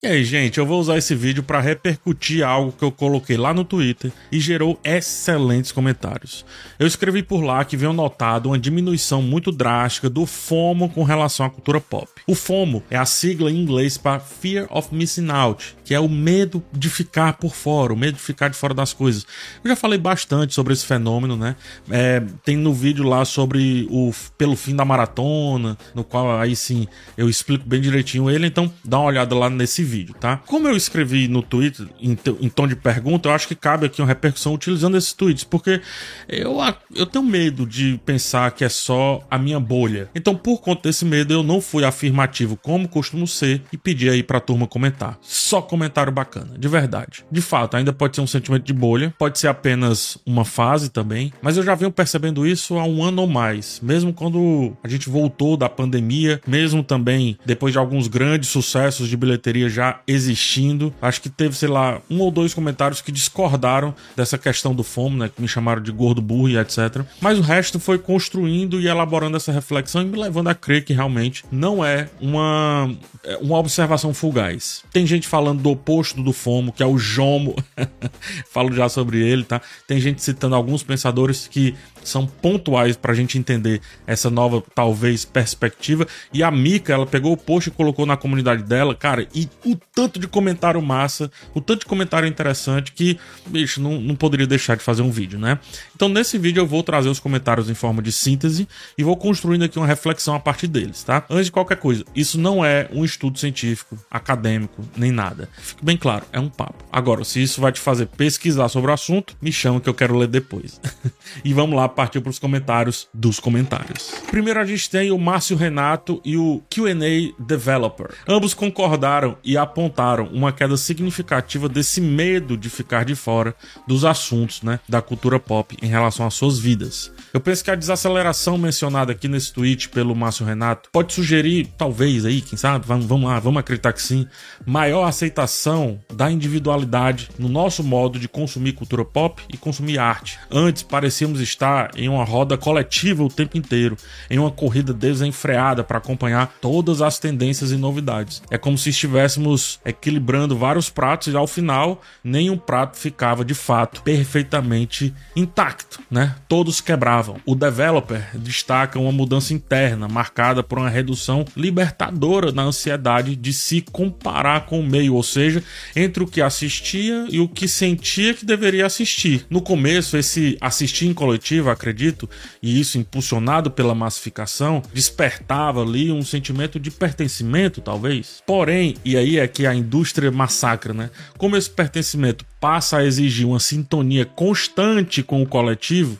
E aí, gente, eu vou usar esse vídeo para repercutir algo que eu coloquei lá no Twitter e gerou excelentes comentários. Eu escrevi por lá que venho notado uma diminuição muito drástica do FOMO com relação à cultura pop. O FOMO é a sigla em inglês para Fear of Missing Out, que é o medo de ficar por fora, o medo de ficar de fora das coisas. Eu já falei bastante sobre esse fenômeno, né? É, tem no vídeo lá sobre o pelo fim da maratona, no qual aí sim eu explico bem direitinho ele, então dá uma olhada lá nesse vídeo, tá? Como eu escrevi no Twitter, em, em, tom de pergunta, eu acho que cabe aqui uma repercussão utilizando esses tweets, porque eu, eu tenho medo de pensar que é só a minha bolha. Então, por conta desse medo, eu não fui afirmativo como costumo ser e pedi aí pra turma comentar. Só comentário bacana, de verdade. De fato, ainda pode ser um sentimento de bolha, pode ser apenas uma fase também, mas eu já venho percebendo isso há um ano ou mais, mesmo quando a gente voltou da pandemia, mesmo também depois de alguns grandes sucessos de bilheteria já existindo. Acho que teve, sei lá, um ou dois comentários que discordaram dessa questão do FOMO, né? Que me chamaram de gordo burro e etc. Mas o resto foi construindo e elaborando essa reflexão e me levando a crer que realmente não é uma, é uma observação fugaz. Tem gente falando do oposto do FOMO, que é o JOMO. Falo já sobre ele, tá? Tem gente citando alguns pensadores que são pontuais para a gente entender essa nova, talvez, perspectiva. E a Mika, ela pegou o post e colocou na comunidade dela, cara, e o tanto de comentário massa, o tanto de comentário interessante que, bicho, não, não poderia deixar de fazer um vídeo, né? Então, nesse vídeo eu vou trazer os comentários em forma de síntese e vou construindo aqui uma reflexão a partir deles, tá? Antes de qualquer coisa, isso não é um estudo científico, acadêmico, nem nada. Fique bem claro, é um papo. Agora, se isso vai te fazer pesquisar sobre o assunto, me chama que eu quero ler depois. e vamos lá partir para os comentários dos comentários. Primeiro a gente tem o Márcio Renato e o QA Developer. Ambos concordaram e apontaram uma queda significativa desse medo de ficar de fora dos assuntos né, da cultura pop em relação às suas vidas. Eu penso que a desaceleração mencionada aqui nesse tweet pelo Márcio Renato pode sugerir, talvez aí, quem sabe, vamos, vamos lá, vamos acreditar que sim, maior aceitação da individualidade no nosso modo de consumir cultura pop e consumir arte. Antes parecíamos estar em uma roda coletiva o tempo inteiro, em uma corrida desenfreada para acompanhar todas as tendências e novidades. É como se estivéssemos equilibrando vários pratos e ao final nenhum prato ficava de fato perfeitamente intacto, né? Todos quebravam. O developer destaca uma mudança interna marcada por uma redução libertadora na ansiedade de se comparar com o meio, ou seja, entre o que assistia e o que sentia que deveria assistir. No começo, esse assistir em coletivo acredito, e isso impulsionado pela massificação, despertava ali um sentimento de pertencimento, talvez. Porém, e aí é que a indústria massacra, né? Como esse pertencimento passa a exigir uma sintonia constante com o coletivo,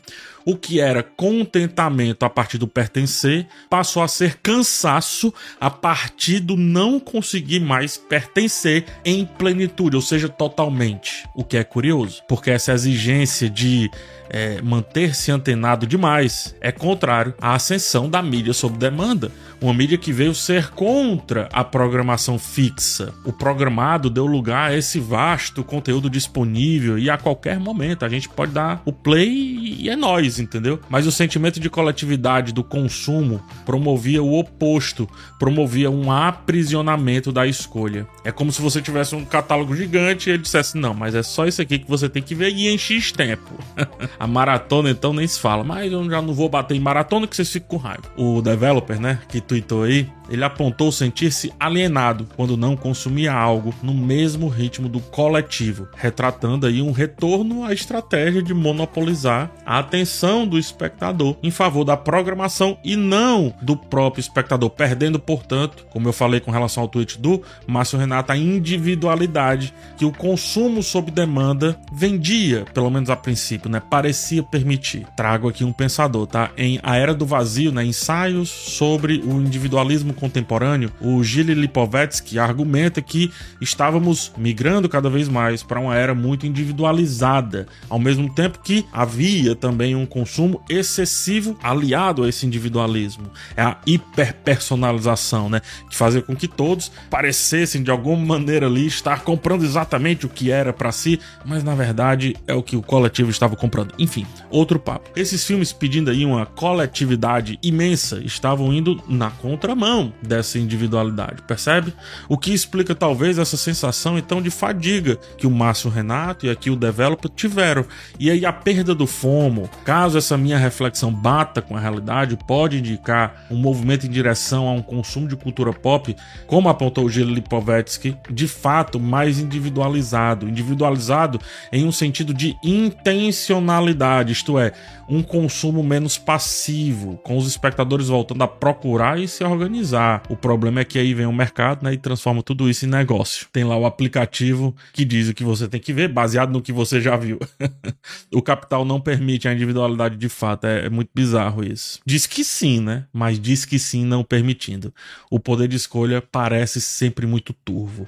o que era contentamento a partir do pertencer passou a ser cansaço a partir do não conseguir mais pertencer em plenitude, ou seja, totalmente. O que é curioso, porque essa exigência de é, manter-se antenado demais é contrário à ascensão da mídia sob demanda, uma mídia que veio ser contra a programação fixa. O programado deu lugar a esse vasto conteúdo disponível e a qualquer momento a gente pode dar o play e é nós, entendeu? Mas o sentimento de coletividade do consumo promovia o oposto, promovia um aprisionamento da escolha. É como se você tivesse um catálogo gigante e ele dissesse: "Não, mas é só isso aqui que você tem que ver e em X tempo". A maratona, então, nem se fala. Mas eu já não vou bater em maratona que vocês ficam com raiva. O developer, né, que tweetou aí, ele apontou sentir-se alienado quando não consumia algo no mesmo ritmo do coletivo, retratando aí um retorno à estratégia de monopolizar a atenção do espectador em favor da programação e não do próprio espectador, perdendo, portanto, como eu falei com relação ao tweet do Márcio Renato, a individualidade que o consumo sob demanda vendia, pelo menos a princípio, né? Parecia permitir. Trago aqui um pensador, tá? Em A Era do Vazio, né? Ensaios sobre o individualismo contemporâneo, o Gilles Lipovetsky argumenta que estávamos migrando cada vez mais para uma era muito individualizada, ao mesmo tempo que havia também um consumo excessivo aliado a esse individualismo. É a hiperpersonalização, né, que fazia com que todos parecessem de alguma maneira ali estar comprando exatamente o que era para si, mas na verdade é o que o coletivo estava comprando. Enfim, outro papo. Esses filmes pedindo aí uma coletividade imensa estavam indo na contramão dessa individualidade, percebe? O que explica talvez essa sensação então de fadiga que o Márcio Renato e aqui o Developer tiveram. E aí a perda do FOMO, caso essa minha reflexão bata com a realidade, pode indicar um movimento em direção a um consumo de cultura pop, como apontou o Gil Lipovetsky, de fato mais individualizado. Individualizado em um sentido de intencionalidade, isto é, um consumo menos passivo, com os espectadores voltando a procurar e se organizar. O problema é que aí vem o mercado né, e transforma tudo isso em negócio. Tem lá o aplicativo que diz o que você tem que ver, baseado no que você já viu. o capital não permite a individualidade de fato, é, é muito bizarro isso. Diz que sim, né? Mas diz que sim, não permitindo. O poder de escolha parece sempre muito turvo.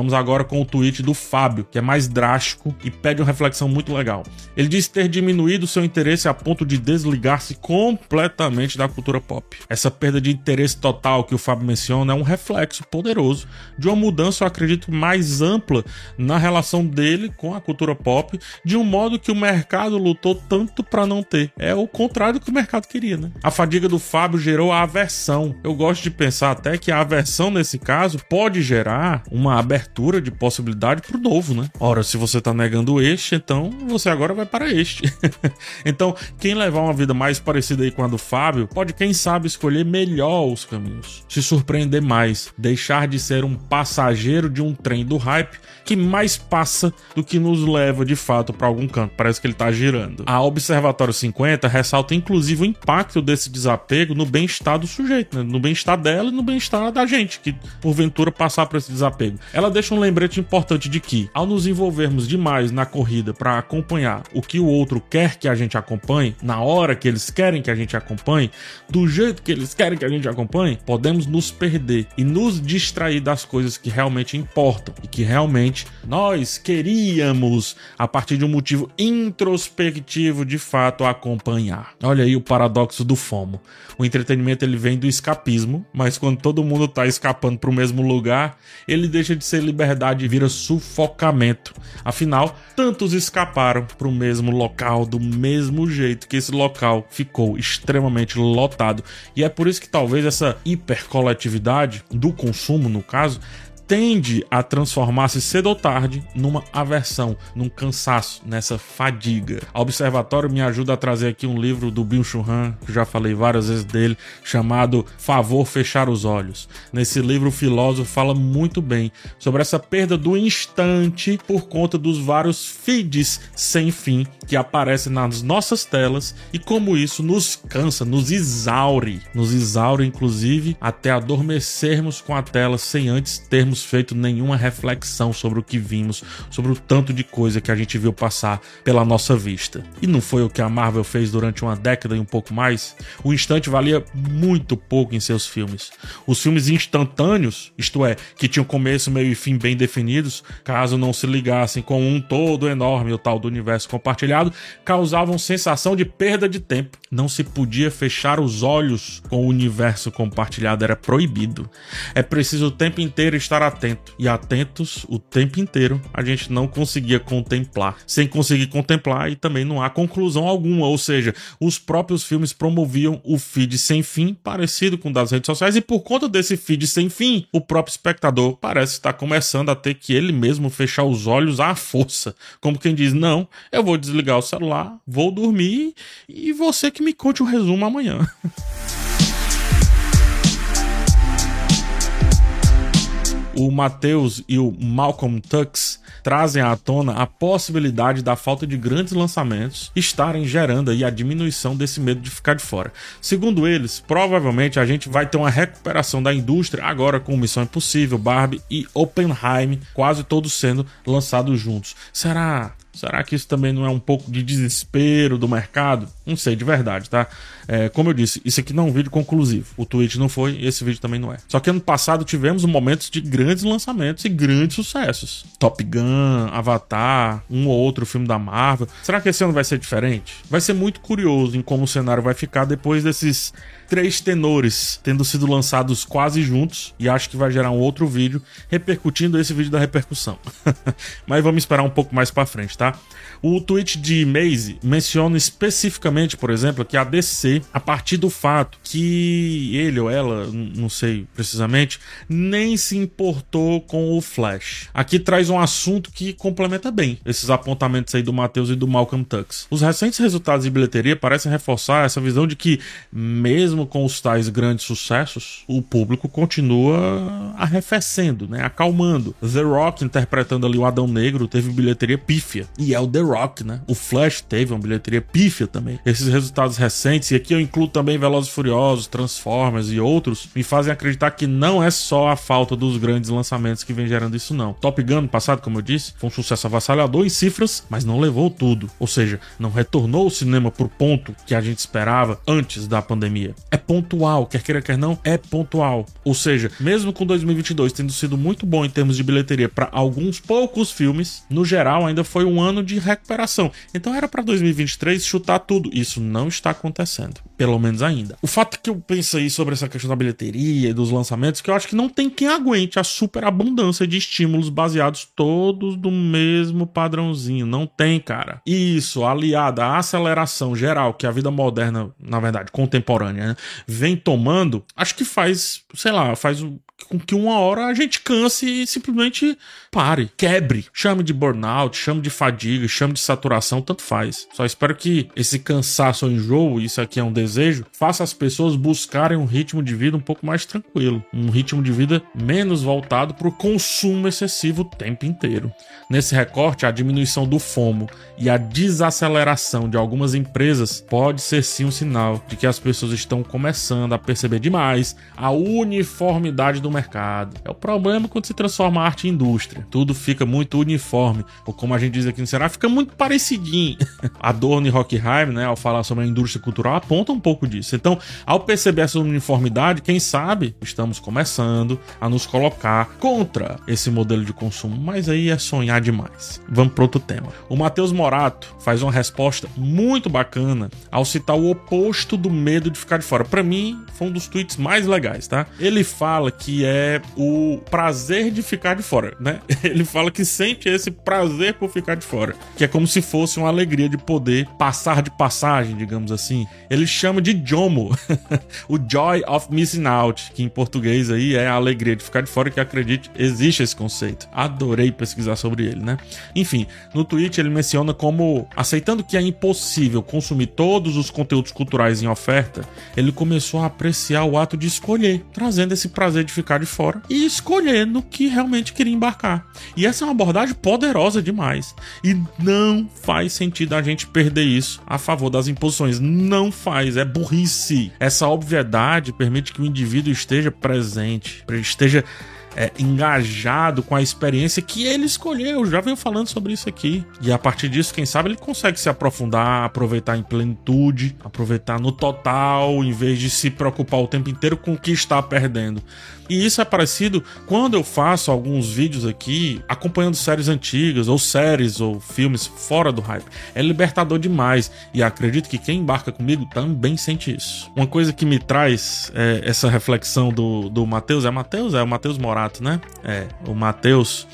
Vamos agora com o tweet do Fábio, que é mais drástico e pede uma reflexão muito legal. Ele diz ter diminuído seu interesse a ponto de desligar-se completamente da cultura pop. Essa perda de interesse total que o Fábio menciona é um reflexo poderoso de uma mudança, eu acredito, mais ampla na relação dele com a cultura pop, de um modo que o mercado lutou tanto para não ter. É o contrário do que o mercado queria, né? A fadiga do Fábio gerou a aversão. Eu gosto de pensar até que a aversão, nesse caso, pode gerar uma abertura abertura de possibilidade pro novo, né? Ora, se você tá negando este, então você agora vai para este. então, quem levar uma vida mais parecida aí com a do Fábio, pode, quem sabe, escolher melhor os caminhos, se surpreender mais, deixar de ser um passageiro de um trem do hype que mais passa do que nos leva de fato para algum canto. Parece que ele tá girando. A Observatório 50 ressalta inclusive o impacto desse desapego no bem-estar do sujeito, né? no bem-estar dela e no bem-estar da gente que porventura passar por esse desapego. Ela deixa um lembrete importante de que, ao nos envolvermos demais na corrida para acompanhar o que o outro quer que a gente acompanhe, na hora que eles querem que a gente acompanhe, do jeito que eles querem que a gente acompanhe, podemos nos perder e nos distrair das coisas que realmente importam e que realmente nós queríamos, a partir de um motivo introspectivo, de fato acompanhar. Olha aí o paradoxo do FOMO. O entretenimento ele vem do escapismo, mas quando todo mundo está escapando para o mesmo lugar, ele deixa de ser liberdade vira sufocamento. Afinal, tantos escaparam para o mesmo local do mesmo jeito que esse local ficou extremamente lotado. E é por isso que talvez essa hipercoletividade do consumo, no caso, tende a transformar-se cedo ou tarde numa aversão, num cansaço, nessa fadiga. A Observatório me ajuda a trazer aqui um livro do Bill Churran, que já falei várias vezes dele, chamado Favor Fechar os Olhos. Nesse livro, o filósofo fala muito bem sobre essa perda do instante por conta dos vários feeds sem fim que aparecem nas nossas telas e como isso nos cansa, nos exaure, nos exaure inclusive até adormecermos com a tela sem antes termos feito nenhuma reflexão sobre o que vimos, sobre o tanto de coisa que a gente viu passar pela nossa vista. E não foi o que a Marvel fez durante uma década e um pouco mais? O instante valia muito pouco em seus filmes. Os filmes instantâneos, isto é, que tinham começo, meio e fim bem definidos, caso não se ligassem com um todo enorme, o tal do universo compartilhado, causavam sensação de perda de tempo. Não se podia fechar os olhos com o universo compartilhado, era proibido. É preciso o tempo inteiro estar atento. E atentos o tempo inteiro a gente não conseguia contemplar. Sem conseguir contemplar, e também não há conclusão alguma. Ou seja, os próprios filmes promoviam o feed sem fim, parecido com o das redes sociais, e por conta desse feed sem fim, o próprio espectador parece estar começando a ter que ele mesmo fechar os olhos à força. Como quem diz: Não, eu vou desligar o celular, vou dormir e você que me conte o resumo amanhã. o Matheus e o Malcolm Tux trazem à tona a possibilidade da falta de grandes lançamentos estarem gerando aí a diminuição desse medo de ficar de fora. Segundo eles, provavelmente a gente vai ter uma recuperação da indústria agora com Missão Impossível, Barbie e Oppenheim, quase todos sendo lançados juntos. Será Será que isso também não é um pouco de desespero do mercado? Não sei, de verdade, tá? É, como eu disse, isso aqui não é um vídeo conclusivo. O tweet não foi, esse vídeo também não é. Só que ano passado tivemos momentos de grandes lançamentos e grandes sucessos. Top Gun, Avatar, um ou outro filme da Marvel. Será que esse ano vai ser diferente? Vai ser muito curioso em como o cenário vai ficar depois desses três tenores tendo sido lançados quase juntos e acho que vai gerar um outro vídeo repercutindo esse vídeo da repercussão. Mas vamos esperar um pouco mais para frente, tá? O tweet de Maze menciona especificamente, por exemplo, que a DC, a partir do fato que ele ou ela, não sei precisamente, nem se importou com o Flash. Aqui traz um assunto que complementa bem esses apontamentos aí do Matheus e do Malcolm Tux. Os recentes resultados de bilheteria parecem reforçar essa visão de que, mesmo com os tais grandes sucessos, o público continua arrefecendo, né? acalmando. The Rock, interpretando ali o Adão Negro, teve bilheteria pífia. E é o The Rock, né? O Flash teve uma bilheteria pífia também. Esses resultados recentes, e aqui eu incluo também Velozes Furiosos, Transformers e outros, me fazem acreditar que não é só a falta dos grandes lançamentos que vem gerando isso, não. Top Gun, passado, como eu disse, foi um sucesso avassalador em cifras, mas não levou tudo. Ou seja, não retornou o cinema pro ponto que a gente esperava antes da pandemia. É pontual, quer queira, quer não, é pontual. Ou seja, mesmo com 2022 tendo sido muito bom em termos de bilheteria para alguns poucos filmes, no geral ainda foi um ano de recuperação. Então era para 2023 chutar tudo. Isso não está acontecendo, pelo menos ainda. O fato que eu penso aí sobre essa questão da bilheteria e dos lançamentos, que eu acho que não tem quem aguente a superabundância de estímulos baseados todos do mesmo padrãozinho. Não tem, cara. Isso, aliado à aceleração geral que a vida moderna, na verdade, contemporânea, né, vem tomando, acho que faz, sei lá, faz com que uma hora a gente canse e simplesmente pare, quebre. Chame de burnout, chame de fadiga, chame de saturação, tanto faz. Só espero que esse cansaço ou enjoo, isso aqui é um desejo, faça as pessoas buscarem um ritmo de vida um pouco mais tranquilo, um ritmo de vida menos voltado para o consumo excessivo o tempo inteiro. Nesse recorte, a diminuição do FOMO e a desaceleração de algumas empresas pode ser sim um sinal de que as pessoas estão começando a perceber demais a uniformidade do do mercado. É o problema quando se transforma a arte em indústria. Tudo fica muito uniforme, ou como a gente diz aqui no Ceará, fica muito parecidinho. Adorno e Rockheim, né, ao falar sobre a indústria cultural, aponta um pouco disso. Então, ao perceber essa uniformidade, quem sabe estamos começando a nos colocar contra esse modelo de consumo, mas aí é sonhar demais. Vamos para outro tema. O Matheus Morato faz uma resposta muito bacana ao citar o oposto do medo de ficar de fora. Para mim, foi um dos tweets mais legais, tá? Ele fala que é o prazer de ficar de fora, né? Ele fala que sente esse prazer por ficar de fora, que é como se fosse uma alegria de poder passar de passagem, digamos assim. Ele chama de JOMO, o Joy of Missing Out, que em português aí é a alegria de ficar de fora, que acredite, existe esse conceito. Adorei pesquisar sobre ele, né? Enfim, no tweet ele menciona como, aceitando que é impossível consumir todos os conteúdos culturais em oferta, ele começou a apreciar o ato de escolher, trazendo esse prazer de ficar ficar de fora e escolher no que realmente queria embarcar. E essa é uma abordagem poderosa demais. E não faz sentido a gente perder isso a favor das imposições. Não faz, é burrice. Essa obviedade permite que o indivíduo esteja presente, esteja é, engajado com a experiência que ele escolheu. Já venho falando sobre isso aqui. E a partir disso, quem sabe ele consegue se aprofundar, aproveitar em plenitude, aproveitar no total, em vez de se preocupar o tempo inteiro com o que está perdendo. E isso é parecido quando eu faço alguns vídeos aqui acompanhando séries antigas, ou séries, ou filmes fora do hype. É libertador demais. E acredito que quem embarca comigo também sente isso. Uma coisa que me traz é, essa reflexão do, do Matheus, é Matheus? É o Matheus Morato, né? É, o Matheus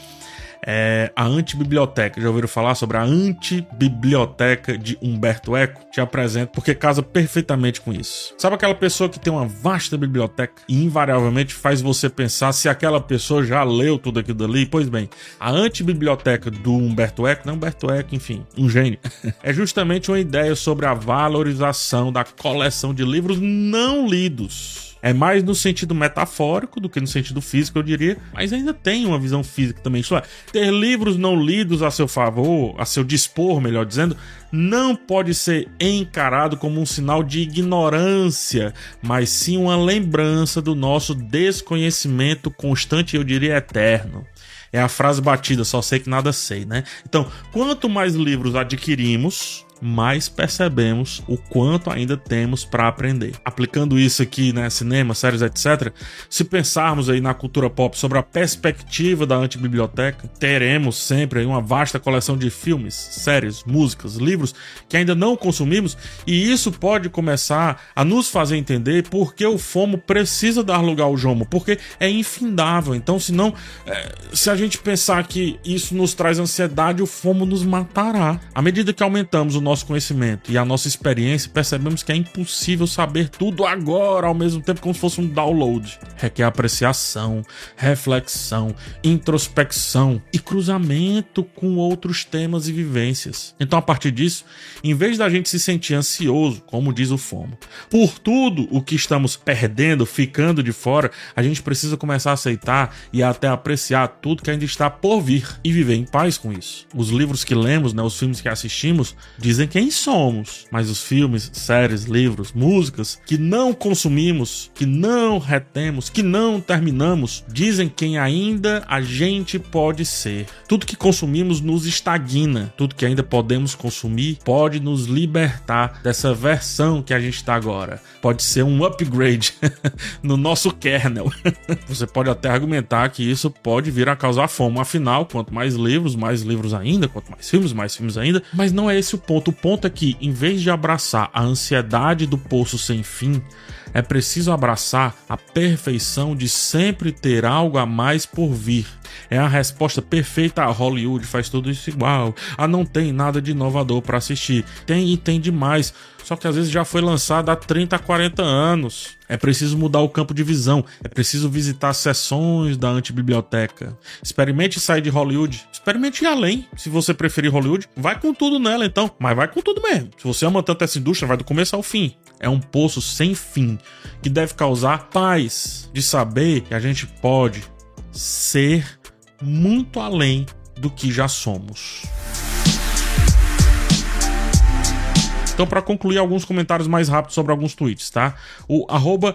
é a Antibiblioteca. Já ouviram falar sobre a Antibiblioteca de Humberto Eco? Te apresento porque casa perfeitamente com isso. Sabe aquela pessoa que tem uma vasta biblioteca e invariavelmente faz você pensar se aquela pessoa já leu tudo aquilo dali? Pois bem, a Antibiblioteca do Humberto Eco, não Humberto Eco, enfim, um gênio, é justamente uma ideia sobre a valorização da coleção de livros não lidos é mais no sentido metafórico do que no sentido físico, eu diria, mas ainda tem uma visão física também. Isso é, ter livros não lidos a seu favor, a seu dispor, melhor dizendo, não pode ser encarado como um sinal de ignorância, mas sim uma lembrança do nosso desconhecimento constante, eu diria eterno. É a frase batida, só sei que nada sei, né? Então, quanto mais livros adquirimos, mais percebemos o quanto ainda temos para aprender. Aplicando isso aqui, né, cinema, séries, etc., se pensarmos aí na cultura pop sobre a perspectiva da antibiblioteca, teremos sempre uma vasta coleção de filmes, séries, músicas, livros que ainda não consumimos e isso pode começar a nos fazer entender por que o FOMO precisa dar lugar ao JOMO, porque é infindável. Então, se não, é, se a gente pensar que isso nos traz ansiedade, o FOMO nos matará. À medida que aumentamos o nosso conhecimento e a nossa experiência, percebemos que é impossível saber tudo agora, ao mesmo tempo como se fosse um download. Requer apreciação, reflexão, introspecção e cruzamento com outros temas e vivências. Então, a partir disso, em vez da gente se sentir ansioso, como diz o FOMO, por tudo o que estamos perdendo, ficando de fora, a gente precisa começar a aceitar e até apreciar tudo que ainda está por vir e viver em paz com isso. Os livros que lemos, né, os filmes que assistimos, dizem quem somos, mas os filmes, séries, livros, músicas que não consumimos, que não retemos, que não terminamos, dizem quem ainda a gente pode ser. Tudo que consumimos nos estagna, tudo que ainda podemos consumir pode nos libertar dessa versão que a gente está agora. Pode ser um upgrade no nosso kernel. Você pode até argumentar que isso pode vir a causar fome. Afinal, quanto mais livros, mais livros ainda, quanto mais filmes, mais filmes ainda. Mas não é esse o ponto. O ponto é que, em vez de abraçar a ansiedade do poço sem fim, é preciso abraçar a perfeição de sempre ter algo a mais por vir. É a resposta perfeita a Hollywood, faz tudo isso igual. Ah, não tem nada de inovador para assistir. Tem e tem demais. Só que às vezes já foi lançado há 30, 40 anos. É preciso mudar o campo de visão. É preciso visitar sessões da antibiblioteca. Experimente sair de Hollywood. Experimente ir além. Se você preferir Hollywood, vai com tudo nela então. Mas vai com tudo mesmo. Se você ama tanto essa indústria, vai do começo ao fim. É um poço sem fim que deve causar paz de saber que a gente pode ser muito além do que já somos. Então, para concluir, alguns comentários mais rápidos sobre alguns tweets, tá? O arroba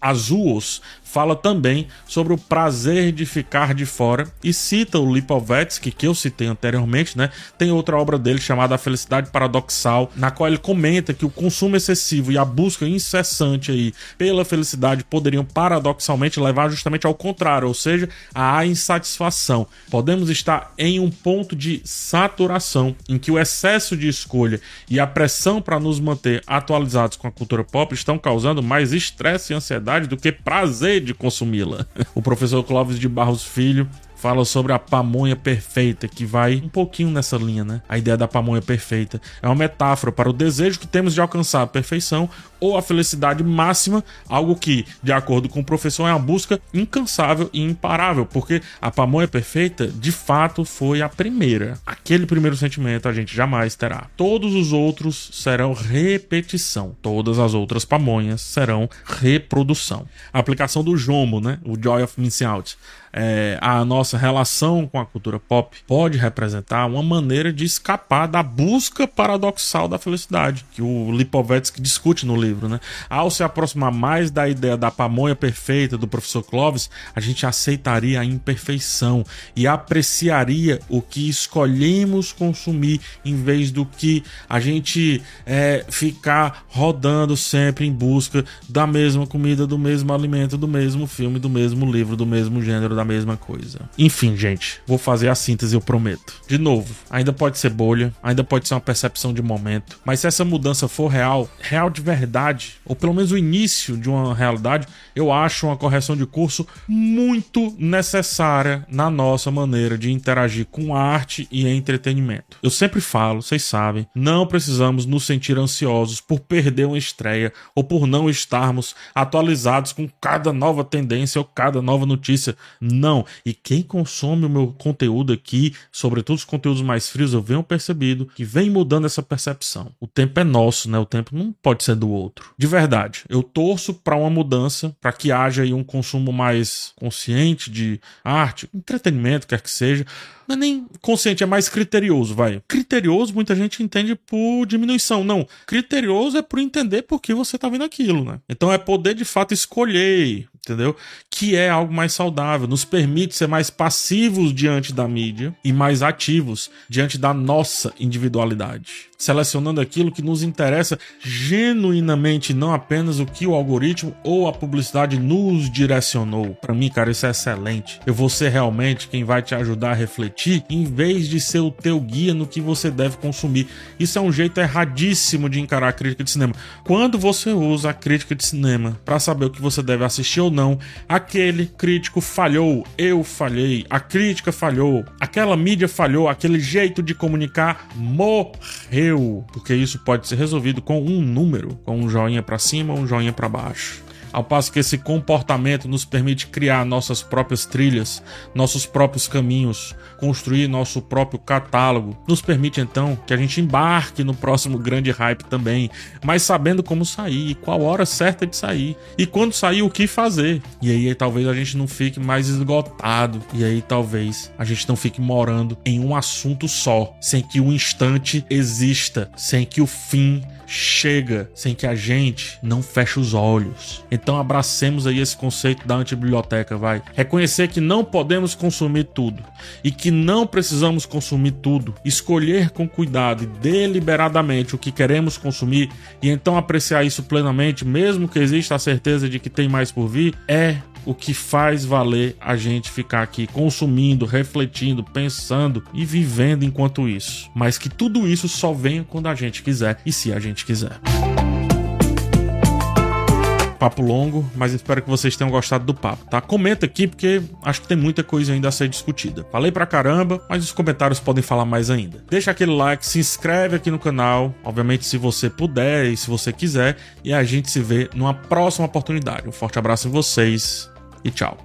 Azuos fala também sobre o prazer de ficar de fora e cita o Lipovetsky, que eu citei anteriormente, né? Tem outra obra dele chamada A Felicidade Paradoxal, na qual ele comenta que o consumo excessivo e a busca incessante aí pela felicidade poderiam paradoxalmente levar justamente ao contrário, ou seja, à insatisfação. Podemos estar em um ponto de saturação em que o excesso de escolha e a pressão para nos manter atualizados com a cultura pop estão causando mais estresse e ansiedade do que prazer de consumi-la. O professor Clóvis de Barros Filho fala sobre a pamonha perfeita, que vai um pouquinho nessa linha, né? A ideia da pamonha perfeita é uma metáfora para o desejo que temos de alcançar a perfeição ou a felicidade máxima, algo que, de acordo com o professor, é uma busca incansável e imparável, porque a pamonha perfeita, de fato, foi a primeira. Aquele primeiro sentimento a gente jamais terá. Todos os outros serão repetição. Todas as outras pamonhas serão reprodução. A aplicação do Jomo, né? O Joy of Missing Out é, a nossa relação com a cultura pop pode representar uma maneira de escapar da busca paradoxal da felicidade, que o Lipovetsky discute no livro. Né? Ao se aproximar mais da ideia da pamonha perfeita do professor Clovis, a gente aceitaria a imperfeição e apreciaria o que escolhemos consumir em vez do que a gente é, ficar rodando sempre em busca da mesma comida, do mesmo alimento, do mesmo filme, do mesmo livro, do mesmo gênero da mesma coisa. Enfim, gente, vou fazer a síntese, eu prometo. De novo, ainda pode ser bolha, ainda pode ser uma percepção de momento, mas se essa mudança for real, real de verdade, ou pelo menos o início de uma realidade, eu acho uma correção de curso muito necessária na nossa maneira de interagir com arte e entretenimento. Eu sempre falo, vocês sabem, não precisamos nos sentir ansiosos por perder uma estreia ou por não estarmos atualizados com cada nova tendência ou cada nova notícia. Não. E quem consome o meu conteúdo aqui, sobretudo os conteúdos mais frios, eu venho percebido que vem mudando essa percepção. O tempo é nosso, né? O tempo não pode ser do outro. De verdade, eu torço para uma mudança, para que haja aí um consumo mais consciente de arte, entretenimento, quer que seja não é nem consciente, é mais criterioso, vai. Criterioso, muita gente entende por diminuição. Não. Criterioso é por entender por que você tá vendo aquilo, né? Então é poder de fato escolher, entendeu? Que é algo mais saudável, nos permite ser mais passivos diante da mídia e mais ativos diante da nossa individualidade selecionando aquilo que nos interessa genuinamente, não apenas o que o algoritmo ou a publicidade nos direcionou. Para mim, cara, isso é excelente. Eu vou ser realmente quem vai te ajudar a refletir, em vez de ser o teu guia no que você deve consumir. Isso é um jeito erradíssimo de encarar a crítica de cinema. Quando você usa a crítica de cinema para saber o que você deve assistir ou não, aquele crítico falhou, eu falhei, a crítica falhou, aquela mídia falhou, aquele jeito de comunicar morreu. Porque isso pode ser resolvido com um número, com um joinha para cima um joinha para baixo. Ao passo que esse comportamento nos permite criar nossas próprias trilhas, nossos próprios caminhos, construir nosso próprio catálogo, nos permite então que a gente embarque no próximo grande hype também, mas sabendo como sair, qual hora certa de sair e quando sair o que fazer. E aí talvez a gente não fique mais esgotado e aí talvez a gente não fique morando em um assunto só, sem que o instante exista, sem que o fim chega sem que a gente não feche os olhos. Então abracemos aí esse conceito da antibiblioteca, vai. Reconhecer que não podemos consumir tudo e que não precisamos consumir tudo. Escolher com cuidado e deliberadamente o que queremos consumir e então apreciar isso plenamente, mesmo que exista a certeza de que tem mais por vir, é o que faz valer a gente ficar aqui consumindo, refletindo, pensando e vivendo enquanto isso. Mas que tudo isso só venha quando a gente quiser e se a gente quiser papo longo, mas espero que vocês tenham gostado do papo, tá? Comenta aqui porque acho que tem muita coisa ainda a ser discutida. Falei pra caramba, mas os comentários podem falar mais ainda. Deixa aquele like, se inscreve aqui no canal, obviamente se você puder e se você quiser, e a gente se vê numa próxima oportunidade. Um forte abraço em vocês e tchau.